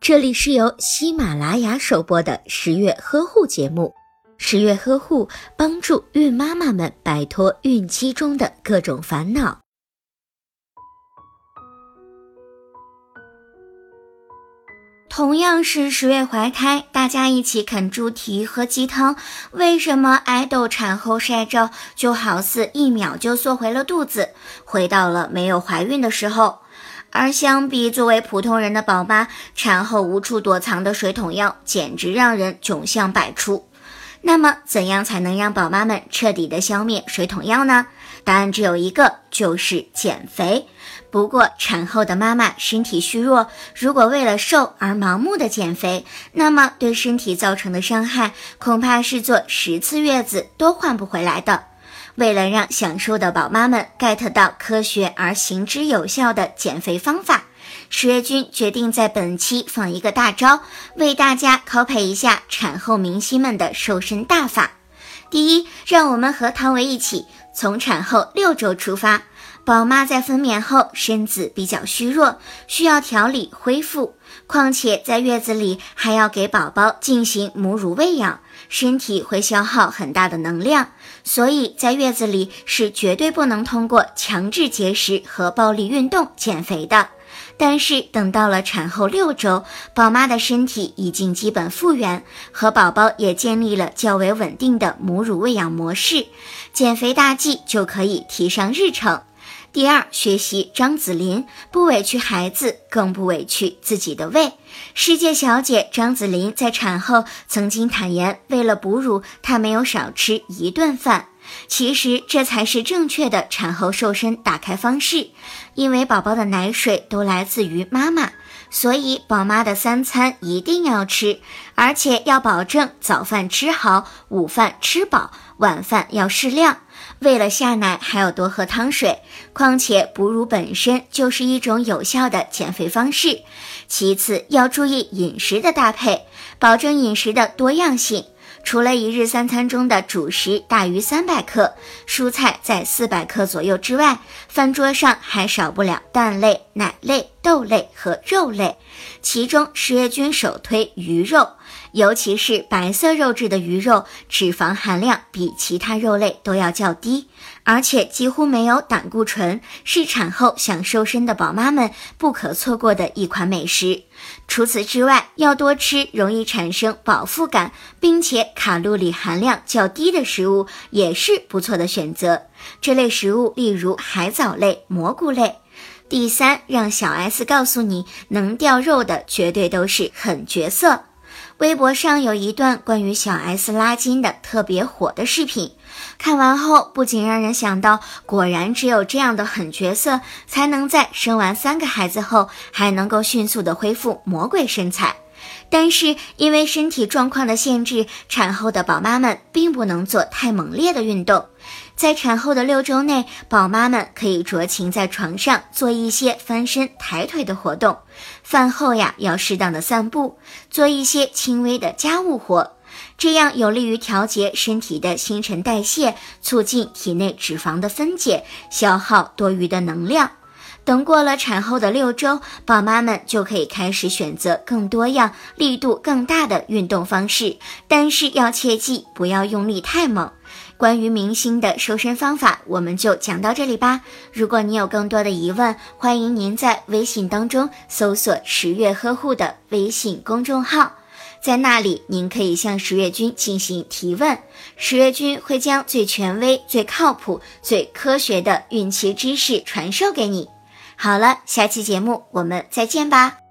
这里是由喜马拉雅首播的十月呵护节目。十月呵护帮助孕妈妈们摆脱孕期中的各种烦恼。同样是十月怀胎，大家一起啃猪蹄喝鸡汤，为什么爱豆产后晒照就好似一秒就缩回了肚子，回到了没有怀孕的时候？而相比作为普通人的宝妈，产后无处躲藏的水桶腰，简直让人窘相百出。那么，怎样才能让宝妈们彻底的消灭水桶腰呢？答案只有一个，就是减肥。不过，产后的妈妈身体虚弱，如果为了瘦而盲目的减肥，那么对身体造成的伤害，恐怕是做十次月子都换不回来的。为了让想瘦的宝妈们 get 到科学而行之有效的减肥方法。十月君决定在本期放一个大招，为大家 copy 一下产后明星们的瘦身大法。第一，让我们和汤唯一起从产后六周出发。宝妈在分娩后身子比较虚弱，需要调理恢复，况且在月子里还要给宝宝进行母乳喂养，身体会消耗很大的能量，所以在月子里是绝对不能通过强制节食和暴力运动减肥的。但是等到了产后六周，宝妈的身体已经基本复原，和宝宝也建立了较为稳定的母乳喂养模式，减肥大计就可以提上日程。第二，学习张子琳，不委屈孩子，更不委屈自己的胃。世界小姐张子琳在产后曾经坦言，为了哺乳，她没有少吃一顿饭。其实这才是正确的产后瘦身打开方式，因为宝宝的奶水都来自于妈妈，所以宝妈的三餐一定要吃，而且要保证早饭吃好，午饭吃饱，晚饭要适量。为了下奶，还要多喝汤水。况且哺乳本身就是一种有效的减肥方式。其次要注意饮食的搭配，保证饮食的多样性。除了一日三餐中的主食大于三百克，蔬菜在四百克左右之外，饭桌上还少不了蛋类、奶类、豆类和肉类。其中十月君首推鱼肉，尤其是白色肉质的鱼肉，脂肪含量比其他肉类都要较低，而且几乎没有胆固醇，是产后想瘦身的宝妈们不可错过的一款美食。除此之外，要多吃容易产生饱腹感，并且卡路里含量较低的食物，也是不错的选择。这类食物例如海藻类、蘑菇类。第三，让小 S 告诉你，能掉肉的绝对都是狠角色。微博上有一段关于小 S 拉筋的特别火的视频，看完后不仅让人想到，果然只有这样的狠角色，才能在生完三个孩子后还能够迅速的恢复魔鬼身材。但是因为身体状况的限制，产后的宝妈们并不能做太猛烈的运动。在产后的六周内，宝妈们可以酌情在床上做一些翻身、抬腿的活动。饭后呀，要适当的散步，做一些轻微的家务活，这样有利于调节身体的新陈代谢，促进体内脂肪的分解，消耗多余的能量。等过了产后的六周，宝妈们就可以开始选择更多样、力度更大的运动方式，但是要切记不要用力太猛。关于明星的瘦身方法，我们就讲到这里吧。如果你有更多的疑问，欢迎您在微信当中搜索“十月呵护”的微信公众号，在那里您可以向十月君进行提问，十月君会将最权威、最靠谱、最科学的孕期知识传授给你。好了，下期节目我们再见吧。